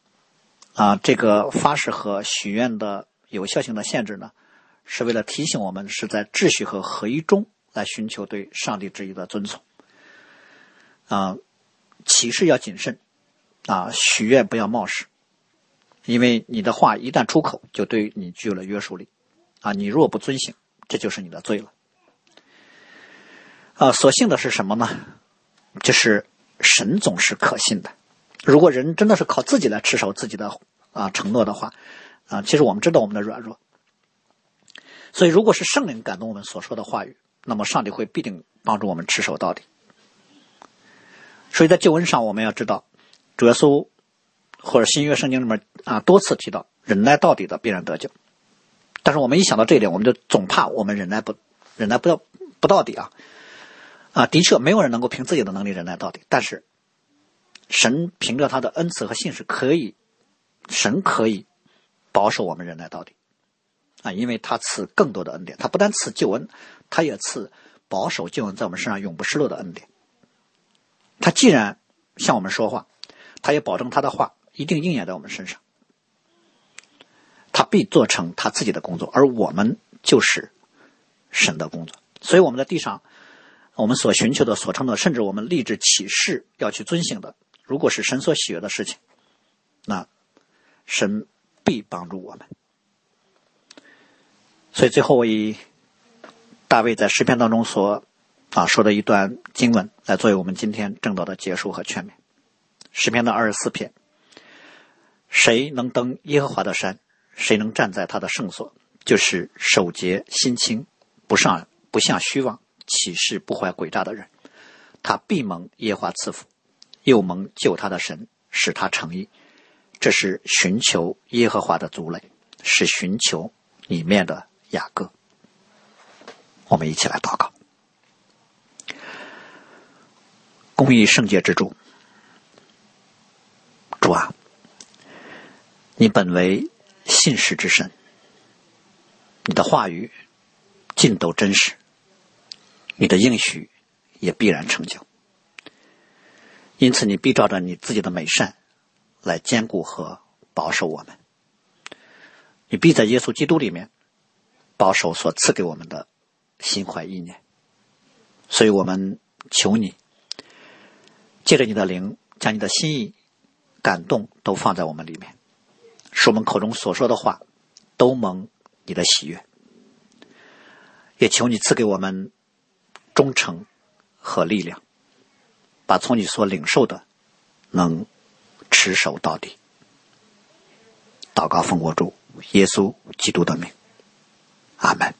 啊，这个发誓和许愿的有效性的限制呢，是为了提醒我们是在秩序和合一中来寻求对上帝旨意的遵从。啊，启示要谨慎，啊，许愿不要冒失，因为你的话一旦出口，就对你具有了约束力。啊，你若不遵行，这就是你的罪了。啊，所幸的是什么呢？就是神总是可信的。如果人真的是靠自己来持守自己的啊承诺的话，啊，其实我们知道我们的软弱。所以，如果是圣灵感动我们所说的话语，那么上帝会必定帮助我们持守到底。所以在救恩上，我们要知道，主耶稣或者新约圣经里面啊多次提到忍耐到底的必然得救。但是我们一想到这一点，我们就总怕我们忍耐不忍耐不到不到底啊。啊，的确，没有人能够凭自己的能力忍耐到底。但是，神凭着他的恩赐和信实，可以，神可以保守我们忍耐到底。啊，因为他赐更多的恩典，他不但赐救恩，他也赐保守救恩在我们身上永不失落的恩典。他既然向我们说话，他也保证他的话一定应验在我们身上。他必做成他自己的工作，而我们就是神的工作。所以我们在地上。我们所寻求的、所称的，甚至我们立志起誓要去遵行的，如果是神所喜悦的事情，那神必帮助我们。所以最后，我以大卫在诗篇当中所啊说的一段经文来作为我们今天正道的结束和劝勉。诗篇的二十四篇：谁能登耶和华的山？谁能站在他的圣所？就是守节心清，不上不向虚妄。启示不怀诡诈的人，他必蒙耶和华赐福，又蒙救他的神使他成义。这是寻求耶和华的族类，是寻求里面的雅各。我们一起来祷告：公义圣洁之主，主啊，你本为信实之神，你的话语尽都真实。你的应许也必然成就，因此你必照着你自己的美善来兼顾和保守我们。你必在耶稣基督里面保守所赐给我们的心怀意念。所以我们求你借着你的灵，将你的心意、感动都放在我们里面，使我们口中所说的话都蒙你的喜悦。也求你赐给我们。忠诚和力量，把从你所领受的能持守到底。祷告奉我主耶稣基督的名，阿门。